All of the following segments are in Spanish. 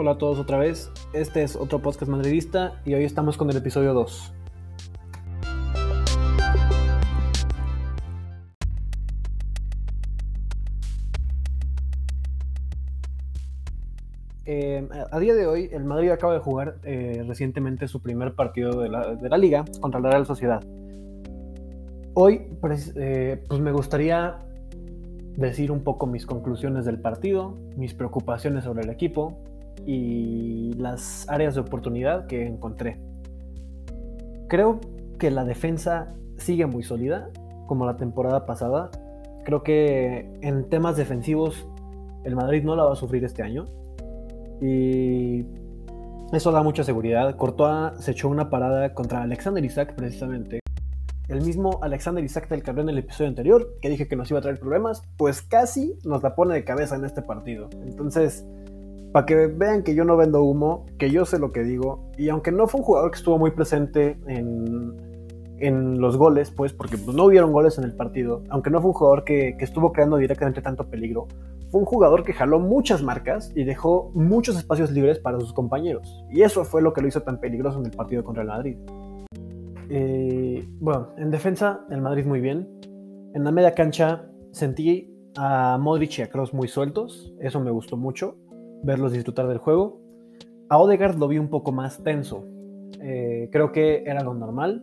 Hola a todos otra vez. Este es otro podcast madridista y hoy estamos con el episodio 2. Eh, a día de hoy, el Madrid acaba de jugar eh, recientemente su primer partido de la, liga contra la Real Sociedad. Hoy, eh, pues me gustaría decir un poco mis conclusiones del partido, mis preocupaciones sobre el equipo y las áreas de oportunidad que encontré. Creo que la defensa sigue muy sólida, como la temporada pasada. Creo que en temas defensivos el Madrid no la va a sufrir este año. Y eso da mucha seguridad. Courtois se echó una parada contra Alexander Isaac precisamente. El mismo Alexander Isaac del que hablé en el episodio anterior, que dije que nos iba a traer problemas, pues casi nos la pone de cabeza en este partido. Entonces, para que vean que yo no vendo humo, que yo sé lo que digo, y aunque no fue un jugador que estuvo muy presente en, en los goles, pues porque pues, no hubieron goles en el partido, aunque no fue un jugador que, que estuvo creando directamente tanto peligro, fue un jugador que jaló muchas marcas y dejó muchos espacios libres para sus compañeros. Y eso fue lo que lo hizo tan peligroso en el partido contra el Madrid. Eh, bueno, en defensa, el Madrid muy bien. En la media cancha sentí a Modric y a Kroos muy sueltos. Eso me gustó mucho, verlos disfrutar del juego. A Odegaard lo vi un poco más tenso. Eh, creo que era lo normal.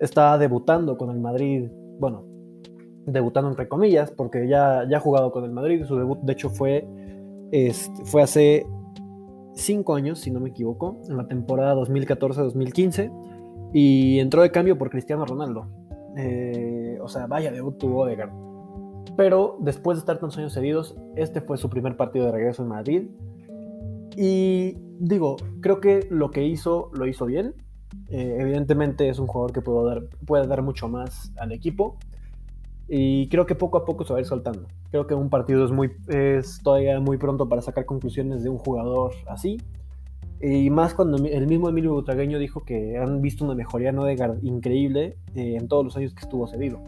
Estaba debutando con el Madrid, bueno, debutando entre comillas, porque ya, ya ha jugado con el Madrid. Su debut, de hecho, fue, este, fue hace cinco años, si no me equivoco, en la temporada 2014-2015. Y entró de cambio por Cristiano Ronaldo. Eh, o sea, vaya debut tuvo Odegaard. Pero después de estar tantos años cedidos, este fue su primer partido de regreso en Madrid. Y digo, creo que lo que hizo, lo hizo bien. Eh, evidentemente es un jugador que puede dar, puede dar mucho más al equipo. Y creo que poco a poco se va a ir soltando. Creo que un partido es, muy, es todavía muy pronto para sacar conclusiones de un jugador así. Y más cuando el mismo Emilio Butragueño dijo que han visto una mejoría en Odegaard increíble eh, en todos los años que estuvo cedido.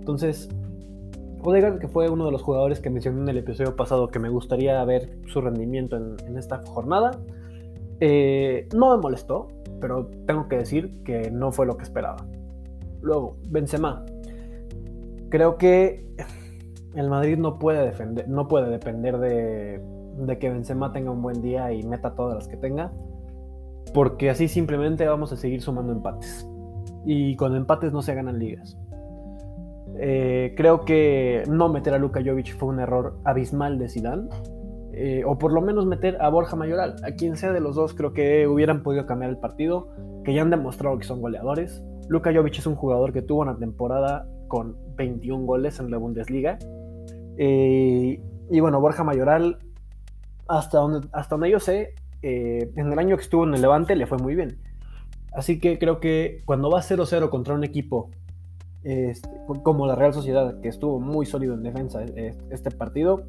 Entonces, Odegaard, que fue uno de los jugadores que mencioné en el episodio pasado que me gustaría ver su rendimiento en, esta jornada, eh, no me molestó, pero tengo que decir que no fue lo que esperaba. Luego, Benzema, creo que el Madrid no puede, defender, no puede depender de, que Benzema tenga un buen día y meta todas las que tenga, porque así simplemente vamos a seguir sumando empates. Y con empates no se ganan ligas. Eh, creo que no meter a Luka Jovic fue un error abismal de Zidane. Eh, o por lo menos meter a Borja Mayoral. A quien sea de los dos, creo que hubieran podido cambiar el partido, que ya han demostrado que son goleadores. Luka Jovic es un jugador que tuvo una temporada con 21 goles en la Bundesliga. Eh, y bueno, Borja Mayoral, hasta donde, hasta donde yo sé, en el año que estuvo en el Levante le fue muy bien. Así que creo que cuando va 0-0 contra un equipo este, como la Real Sociedad, que estuvo muy sólido en defensa eh, este partido,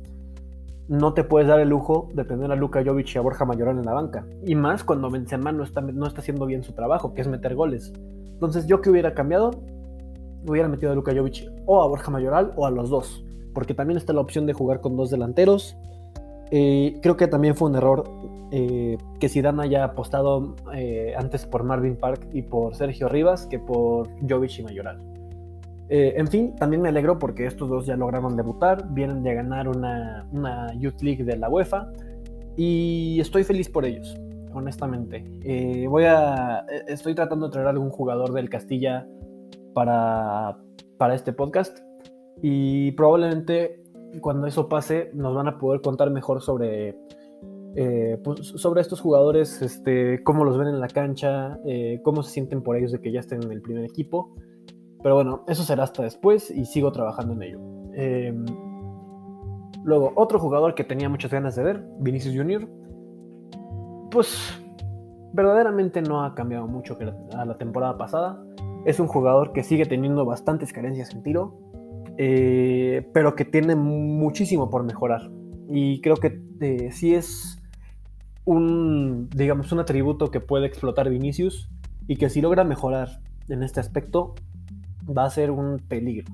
no te puedes dar el lujo de tener a Luka Jovic y a Borja Mayoral en la banca. Y más cuando Benzema no está, no está haciendo bien su trabajo, que es meter goles. Entonces, ¿yo que hubiera cambiado? hubiera metido a Luka Jovic o a Borja Mayoral o a los dos, porque también está la opción de jugar con dos delanteros. Eh, creo que también fue un error eh, que Zidane haya apostado eh, antes por Marvin Park y por Sergio Rivas que por Jovic y Mayoral. En fin, también me alegro porque estos dos ya lograron debutar, vienen de ganar una, una Youth League de la UEFA y estoy feliz por ellos, honestamente. voy a, estoy tratando de traer algún jugador del Castilla para, para este podcast y probablemente cuando eso pase nos van a poder contar mejor sobre, eh, pues, sobre estos jugadores, este, cómo los ven en la cancha, eh, cómo se sienten por ellos de que ya estén en el primer equipo. Pero bueno, eso será hasta después y sigo trabajando en ello. Em, luego, otro jugador que tenía muchas ganas de ver, Vinicius Jr., pues verdaderamente no ha cambiado mucho a la temporada pasada. Es un jugador que sigue teniendo bastantes carencias en tiro, eh, pero que tiene muchísimo por mejorar. Y creo que eh, sí es un, digamos, un atributo que puede explotar Vinicius y que si logra mejorar en este aspecto va a ser un peligro.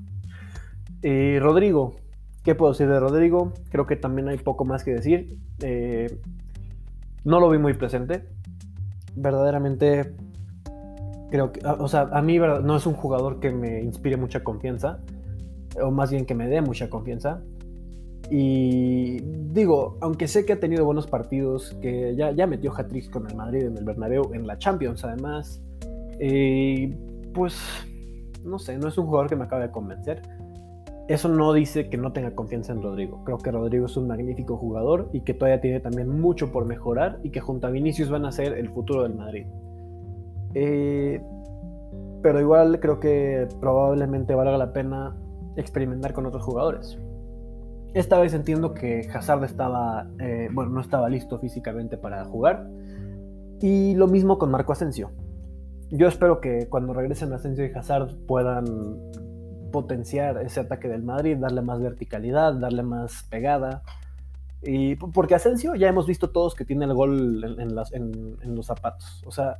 Eh, Rodrigo, ¿qué puedo decir de Rodrigo? Creo que también hay poco más que decir. no lo vi muy presente. Verdaderamente creo que, o sea, a mí no es un jugador que me inspire mucha confianza, o más bien que me dé mucha confianza. Y digo, aunque sé que ha tenido buenos partidos, que ya, ya metió hat-tricks con el Madrid en el Bernabéu, en la Champions además, eh, pues no sé, no es un jugador que me acabe de convencer. Eso no dice que no tenga confianza en Rodrigo. Creo que Rodrigo es un magnífico jugador y que todavía tiene también mucho por mejorar y que junto a Vinicius van a ser el futuro del Madrid. Eh, pero igual creo que probablemente valga la pena experimentar con otros jugadores. Esta vez entiendo que Hazard estaba, eh, bueno, no estaba listo físicamente para jugar. Y lo mismo con Marco Asensio. Yo espero que cuando regresen Asensio y Hazard puedan potenciar ese ataque del Madrid, darle más verticalidad, darle más pegada. Y porque Asensio ya hemos visto todos que tiene el gol en, los zapatos. O sea,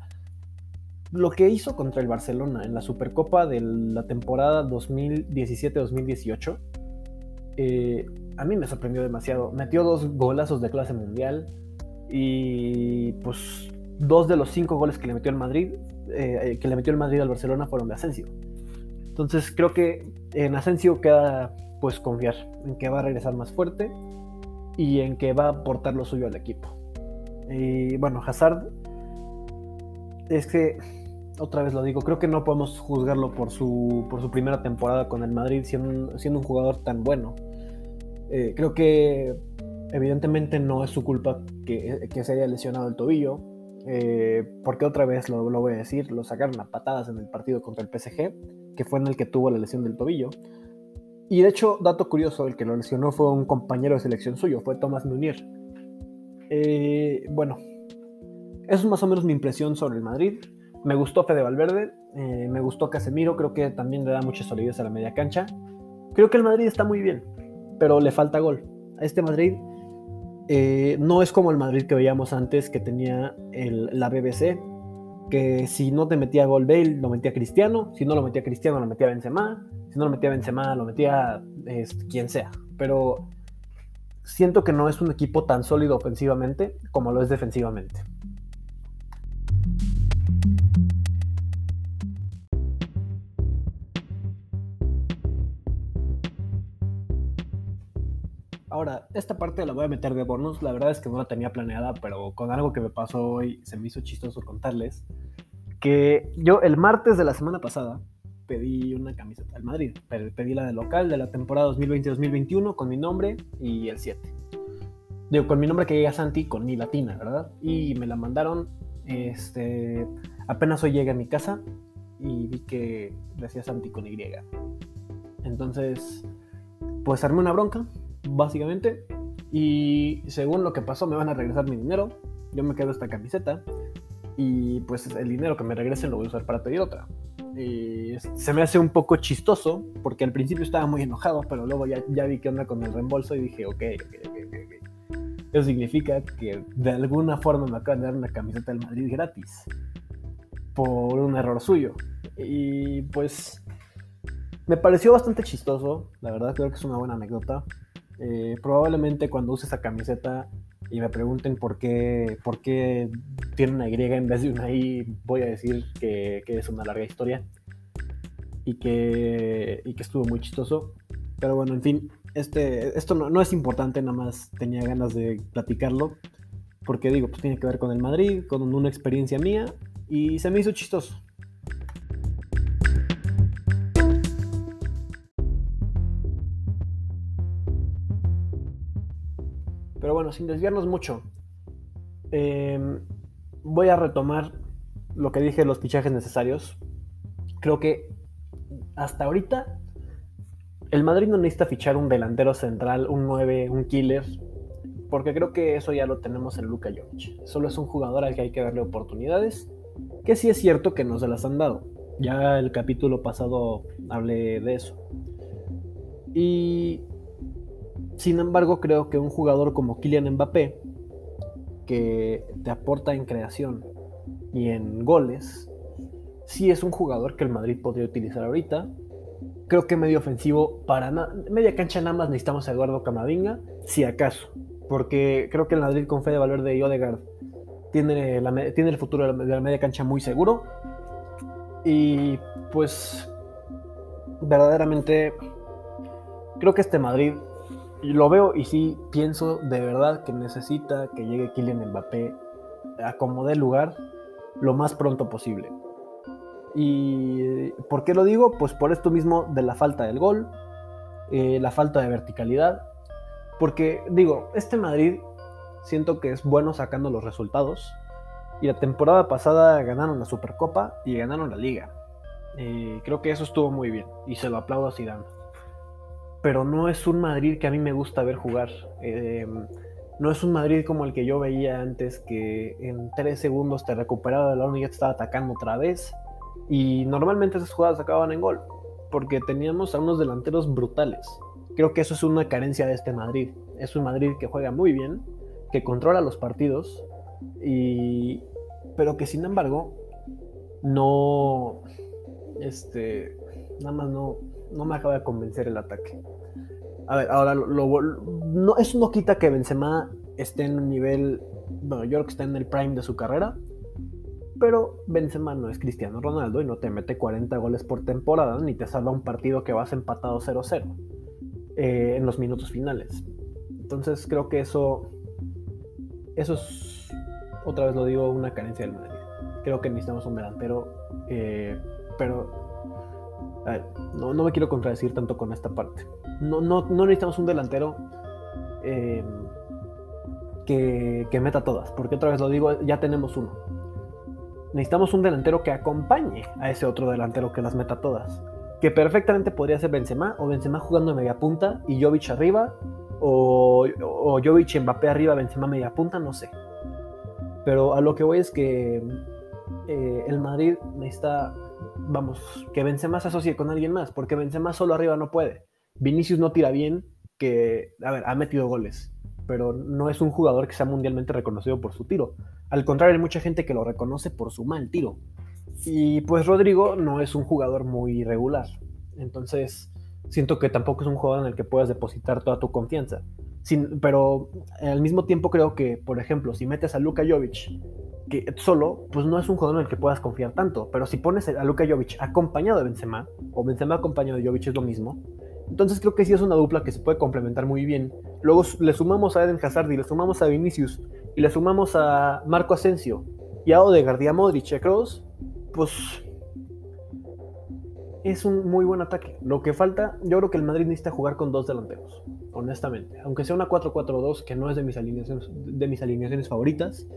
lo que hizo contra el Barcelona en la Supercopa de la temporada 2017-2018, eh, a mí me sorprendió demasiado. Metió dos golazos de clase mundial y pues dos de los cinco goles que le metió el Madrid, eh, que le metió el Madrid al Barcelona fueron de Asensio. Entonces creo que en Asensio queda pues confiar en que va a regresar más fuerte y en que va a aportar lo suyo al equipo. Y bueno, Hazard es que otra vez lo digo, creo que no podemos juzgarlo por su, por su primera temporada con el Madrid siendo, siendo un jugador tan bueno. Eh, creo que evidentemente no es su culpa que, que se haya lesionado el tobillo, eh, porque otra vez lo, voy a decir, lo sacaron a patadas en el partido contra el PSG, que fue en el que tuvo la lesión del tobillo. Y de hecho, dato curioso, el que lo lesionó fue un compañero de selección suyo, fue Thomas Munier. Eh, bueno, eso es más o menos mi impresión sobre el Madrid. Me gustó Fede Valverde, eh, me gustó Casemiro, creo que también le da mucha solidez a la media cancha. Creo que el Madrid está muy bien, pero le falta gol. A este Madrid eh, no es como el Madrid que veíamos antes, que tenía la BBC, que si no te metía gol Bale, lo metía Cristiano, si no lo metía Cristiano, lo metía Benzema, si no lo metía Benzema, lo metía quien sea. Pero siento que no es un equipo tan sólido ofensivamente como lo es defensivamente. Esta parte la voy a meter de bonus. La verdad es que no la tenía planeada, pero con algo que me pasó hoy se me hizo chistoso contarles. Que yo el martes de la semana pasada pedí una camiseta del Madrid. Pedí la de local de la temporada 2020-2021 con mi nombre y el 7. Digo, con mi nombre que llega Santi, con mi latina, ¿verdad? Y me la mandaron. Este, apenas hoy llegué a mi casa y vi que decía Santi con Y. Entonces, pues armé una bronca, básicamente. Y según lo que pasó, me van a regresar mi dinero. Yo me quedo esta camiseta. Y pues el dinero que me regresen lo voy a usar para pedir otra. Y se me hace un poco chistoso, porque al principio estaba muy enojado, pero luego ya, ya vi qué onda con el reembolso y dije, ok, ok, ok, ok. Eso significa que de alguna forma me acaban de dar una camiseta del Madrid gratis. Por un error suyo. Y pues me pareció bastante chistoso, la verdad creo que es una buena anécdota. Eh, probablemente cuando use esa camiseta y me pregunten por qué, por qué tiene una Y en vez de una I, voy a decir que, es una larga historia y que, y estuvo muy chistoso. Pero bueno, en fin, este, esto no, no, es importante, nada más tenía ganas de platicarlo. Porque digo, pues tiene que ver con el Madrid, con una experiencia mía y se me hizo chistoso. Sin desviarnos mucho, em, voy a retomar lo que dije de los fichajes necesarios. Creo que hasta ahorita el Madrid no necesita fichar un delantero central, un 9, un killer, porque creo que eso ya lo tenemos en Luka Jovic. Solo es un jugador al que hay que darle oportunidades, que sí es cierto que no se las han dado. Ya el capítulo pasado hablé de eso. Y sin embargo, creo que un jugador como Kylian Mbappé, que te aporta en creación y en goles, sí es un jugador que el Madrid podría utilizar ahorita. Creo que medio ofensivo para media cancha nada más necesitamos a Eduardo Camavinga, si acaso, porque creo que el Madrid con Fede Valverde y Odegaard tiene, tiene el futuro de la media cancha muy seguro. Y pues verdaderamente creo que este Madrid lo veo y sí pienso de verdad que necesita que llegue Kylian Mbappé a como dé lugar lo más pronto posible. ¿Y por qué lo digo? Pues por esto mismo de la falta del gol, eh, la falta de verticalidad. Porque digo, este Madrid siento que es bueno sacando los resultados. Y la temporada pasada ganaron la Supercopa y ganaron la Liga. Eh, creo que eso estuvo muy bien y se lo aplaudo a Zidane. Pero no es un Madrid que a mí me gusta ver jugar. Eh, no es un Madrid como el que yo veía antes, que en tres segundos te recuperaba el balón y ya te estaba atacando otra vez. Y normalmente esas jugadas acababan en gol, porque teníamos a unos delanteros brutales. Creo que eso es una carencia de este Madrid. Es un Madrid que juega muy bien, que controla los partidos, y... pero que sin embargo no, este, nada más no, no me acaba de convencer el ataque. A ver, ahora lo, no, eso no quita que Benzema esté en un nivel, bueno, yo creo que está en el prime de su carrera, pero Benzema no es Cristiano Ronaldo y no te mete 40 goles por temporada ni te salva un partido que vas empatado 0-0 eh, en los minutos finales. Entonces creo que eso, eso es, otra vez lo digo, una carencia del Madrid. Creo que necesitamos un delantero, eh, pero no, no, me quiero contradecir tanto con esta parte. No, no, no necesitamos un delantero eh, que, meta todas, porque otra vez lo digo, ya tenemos uno. Necesitamos un delantero que acompañe a ese otro delantero que las meta todas. Que perfectamente podría ser Benzema, o Benzema jugando en media punta y Jovic arriba, o, o Jovic Mbappé arriba, Benzema media punta, no sé. Pero a lo que voy es que eh, el Madrid necesita vamos, que Benzema se asocie con alguien más, porque Benzema solo arriba no puede. Vinicius no tira bien, que, a ver, ha metido goles, pero no es un jugador que sea mundialmente reconocido por su tiro. Al contrario, hay mucha gente que lo reconoce por su mal tiro. Y pues Rodrigo no es un jugador muy regular. Entonces, siento que tampoco es un jugador en el que puedas depositar toda tu confianza. Pero al mismo tiempo creo que, por ejemplo, si metes a Luka Jovic que solo, pues no es un jugador en el que puedas confiar tanto. Pero si pones a Luka Jovic acompañado de Benzema, o Benzema acompañado de Jovic es lo mismo, entonces creo que sí es una dupla que se puede complementar muy bien. Luego le sumamos a Eden Hazard y le sumamos a Vinicius y le sumamos a Marco Asensio y a Odegaard y Modric y a pues es un muy buen ataque. Lo que falta, yo creo que el Madrid necesita jugar con dos delanteros, honestamente. Aunque sea una 4-4-2, que no es de mis alineaciones, favoritas,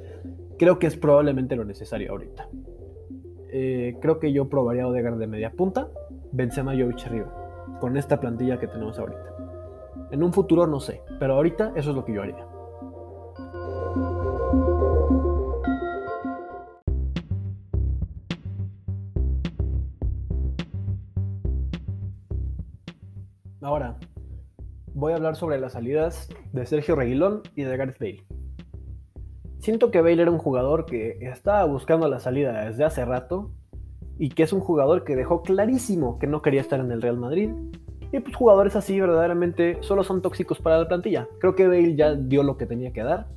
creo que es probablemente lo necesario ahorita. Eh, creo que yo probaría Odegaard de media punta, Benzema y Jovic arriba, con esta plantilla que tenemos ahorita. En un futuro no sé, pero ahorita eso es lo que yo haría. Ahora, voy a hablar sobre las salidas de Sergio Reguilón y de Gareth Bale. Siento que Bale era un jugador que estaba buscando la salida desde hace rato y que es un jugador que dejó clarísimo que no quería estar en el Real Madrid. Y pues jugadores así verdaderamente solo son tóxicos para la plantilla. Creo que Bale ya dio lo que tenía que dar.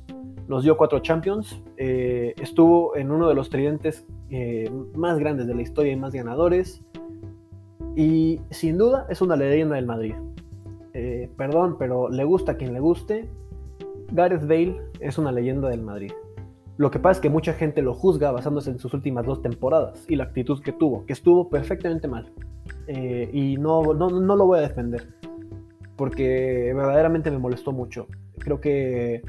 Nos dio cuatro Champions. Eh, estuvo en uno de los tridentes eh, más grandes de la historia y más ganadores. Y sin duda es una leyenda del Madrid. Eh, perdón, pero le gusta a quien le guste. Gareth Bale es una leyenda del Madrid. Lo que pasa es que mucha gente lo juzga basándose en sus últimas dos temporadas y la actitud que tuvo, que estuvo perfectamente mal. Eh, y no, no, no, lo voy a defender, porque verdaderamente me molestó mucho. Creo que,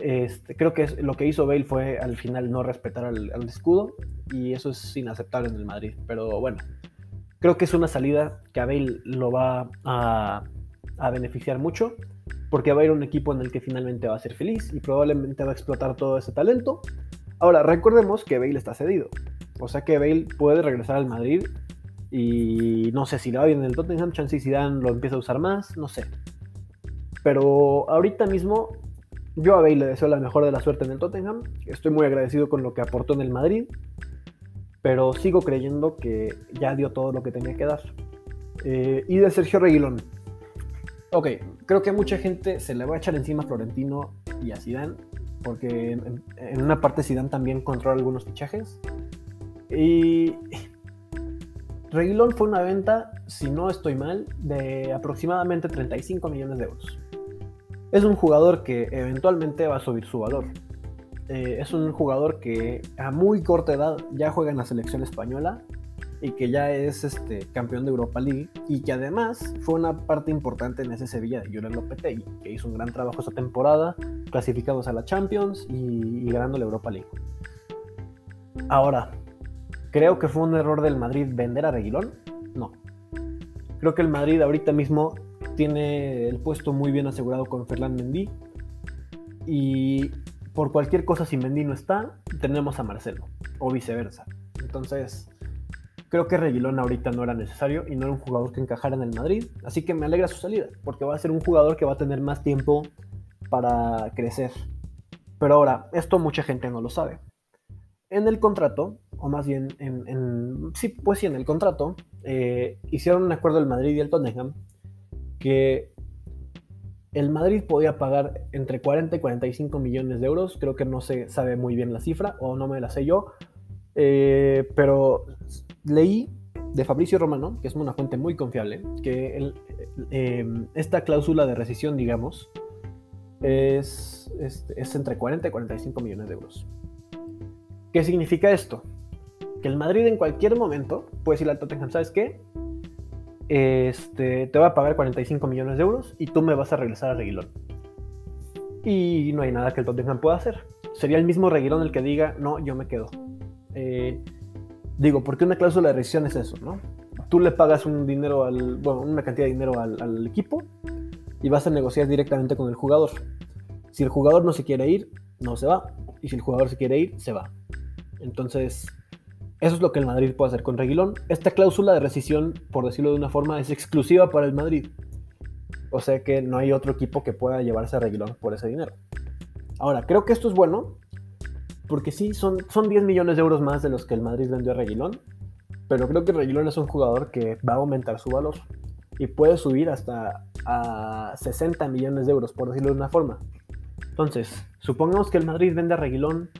este, creo que lo que hizo Bale fue al final no respetar al, al escudo y eso es inaceptable en el Madrid. Pero bueno, creo que es una salida que a Bale lo va a, beneficiar mucho porque va a ir un equipo en el que finalmente va a ser feliz y probablemente va a explotar todo ese talento. Ahora, recordemos que Bale está cedido, o sea que Bale puede regresar al Madrid y no sé si le va bien en el Tottenham, chance Zidane lo empieza a usar más, no sé. Pero ahorita mismo yo a Bale le deseo la mejor de la suerte en el Tottenham, estoy muy agradecido con lo que aportó en el Madrid, pero sigo creyendo que ya dio todo lo que tenía que dar. Eh, y de Sergio Reguilón. Ok, creo que mucha gente se le va a echar encima a Florentino y a Zidane, porque en, una parte Zidane también controla algunos fichajes. Y Reguilón fue una venta, si no estoy mal, de aproximadamente 35 millones de euros. Es un jugador que eventualmente va a subir su valor. Eh, es un jugador que a muy corta edad ya juega en la selección española y que ya es este, campeón de Europa League y que además fue una parte importante en ese Sevilla de Julen Lopetegui, que hizo un gran trabajo esta temporada, clasificados a la Champions y, ganando la Europa League. Ahora, ¿creo que fue un error del Madrid vender a Reguilón? No. Creo que el Madrid ahorita mismo tiene el puesto muy bien asegurado con Ferland Mendy y por cualquier cosa si Mendy no está, tenemos a Marcelo o viceversa. Entonces, Creo que Reguilón ahorita no era necesario y no era un jugador que encajara en el Madrid, así que me alegra su salida, porque va a ser un jugador que va a tener más tiempo para crecer. Pero ahora, esto mucha gente no lo sabe. En el contrato, o más bien en, sí, pues sí, en el contrato, eh, hicieron un acuerdo el Madrid y el Tottenham que el Madrid podía pagar entre 40 y 45 millones de euros, creo que no se sabe muy bien la cifra, o no me la sé yo, eh, pero leí de Fabricio Romano, que es una fuente muy confiable, que em, esta cláusula de rescisión, digamos, es, es, entre 40 y 45 millones de euros. ¿Qué significa esto? Que el Madrid en cualquier momento puede decirle al Tottenham, ¿sabes qué? Este, te va a pagar 45 millones de euros y tú me vas a regresar a Reguilón. Y no hay nada que el Tottenham pueda hacer. Sería el mismo Reguilón el que diga, no, yo me quedo. Eh, Digo, porque una cláusula de rescisión es eso, ¿no? Tú le pagas un dinero al, bueno, una cantidad de dinero al, equipo y vas a negociar directamente con el jugador. Si el jugador no se quiere ir, no se va. Y si el jugador se quiere ir, se va. Entonces, eso es lo que el Madrid puede hacer con Reguilón. Esta cláusula de rescisión, por decirlo de una forma, es exclusiva para el Madrid. O sea que no hay otro equipo que pueda llevarse a Reguilón por ese dinero. Ahora, creo que esto es bueno porque sí, son, son 10 millones de euros más de los que el Madrid vendió a Reguilón. Pero creo que Reguilón es un jugador que va a aumentar su valor. Y puede subir hasta a 60 millones de euros, por decirlo de una forma. Entonces, supongamos que el Madrid vende a Reguilón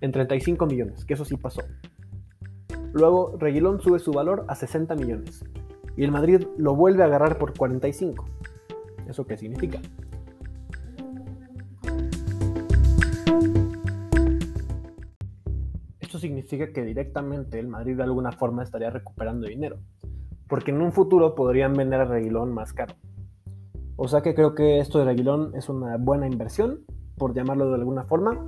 en 35 millones, que eso sí pasó. Luego Reguilón sube su valor a 60 millones. Y el Madrid lo vuelve a agarrar por 45. ¿Eso qué significa? significa que directamente el Madrid de alguna forma estaría recuperando dinero, porque en un futuro podrían vender a Reguilón más caro. O sea que creo que esto de Reguilón es una buena inversión, por llamarlo de alguna forma.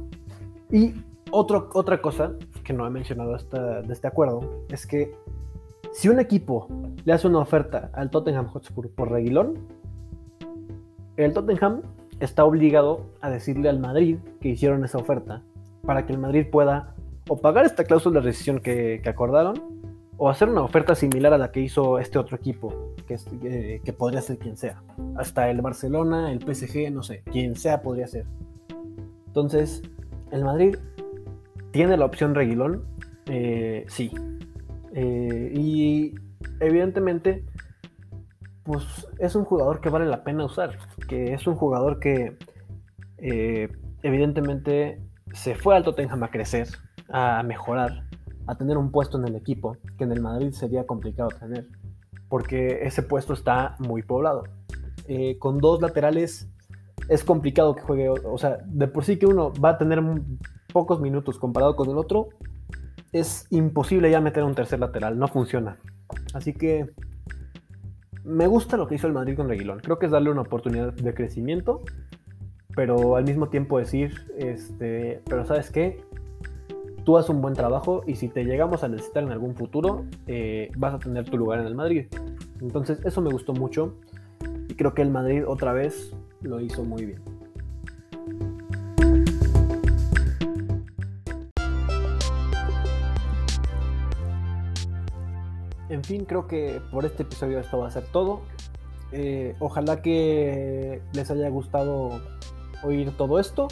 Y otro, otra cosa que no he mencionado de este acuerdo es que si un equipo le hace una oferta al Tottenham Hotspur por Reguilón, el Tottenham está obligado a decirle al Madrid que hicieron esa oferta para que el Madrid pueda o pagar esta cláusula de rescisión que, acordaron, o hacer una oferta similar a la que hizo este otro equipo, que, que, podría ser quien sea. Hasta el Barcelona, el PSG, no sé, quien sea podría ser. Entonces, el Madrid tiene la opción Reguilón, eh, sí. Eh, y evidentemente, pues es un jugador que vale la pena usar, que es un jugador que eh, evidentemente se fue al Tottenham a crecer, a mejorar, a tener un puesto en el equipo, que en el Madrid sería complicado tener, porque ese puesto está muy poblado. Con dos laterales es complicado que juegue, o sea, de por sí que uno va a tener pocos minutos comparado con el otro, es imposible ya meter un tercer lateral, no funciona. Así que me gusta lo que hizo el Madrid con Reguilón, creo que es darle una oportunidad de crecimiento, pero al mismo tiempo decir, este, pero sabes qué, tú haces un buen trabajo y si te llegamos a necesitar en algún futuro, eh, vas a tener tu lugar en el Madrid. Entonces eso me gustó mucho y creo que el Madrid otra vez lo hizo muy bien. En fin, creo que por este episodio esto va a ser todo. Eh, ojalá que les haya gustado oír todo esto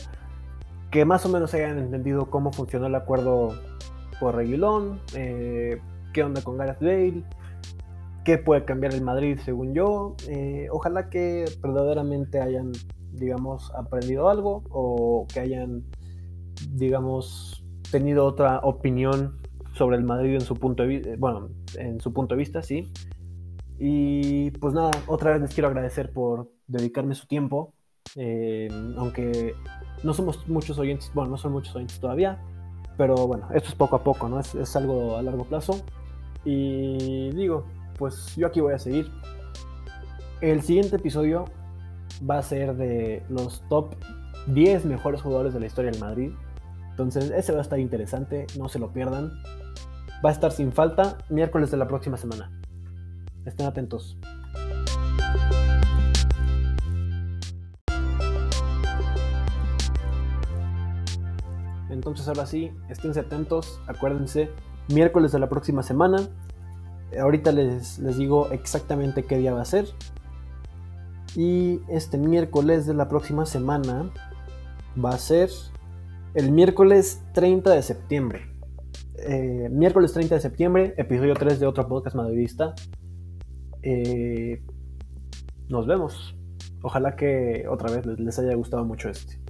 que más o menos hayan entendido cómo funcionó el acuerdo por Reguilón, eh, qué onda con Gareth Bale, qué puede cambiar el Madrid según yo. Eh, ojalá que verdaderamente hayan, digamos, aprendido algo o que hayan digamos, tenido otra opinión sobre el Madrid en su punto de vista, bueno, en su punto de vista, sí. Y pues nada, otra vez les quiero agradecer por dedicarme su tiempo, eh, aunque no somos muchos oyentes, bueno, no son muchos oyentes todavía, pero bueno, esto es poco a poco, ¿no? Es, es algo a largo plazo. Y digo, pues yo aquí voy a seguir. El siguiente episodio va a ser de los top 10 mejores jugadores de la historia del Madrid. Entonces, ese va a estar interesante, no se lo pierdan. Va a estar sin falta miércoles de la próxima semana. Estén atentos. Entonces ahora sí, esténse atentos, acuérdense, miércoles de la próxima semana. Ahorita les, les digo exactamente qué día va a ser. Y este miércoles de la próxima semana va a ser el miércoles 30 de septiembre. Eh, miércoles 30 de septiembre, episodio 3 de otro podcast madridista. Eh, nos vemos. Ojalá que otra vez les haya gustado mucho este.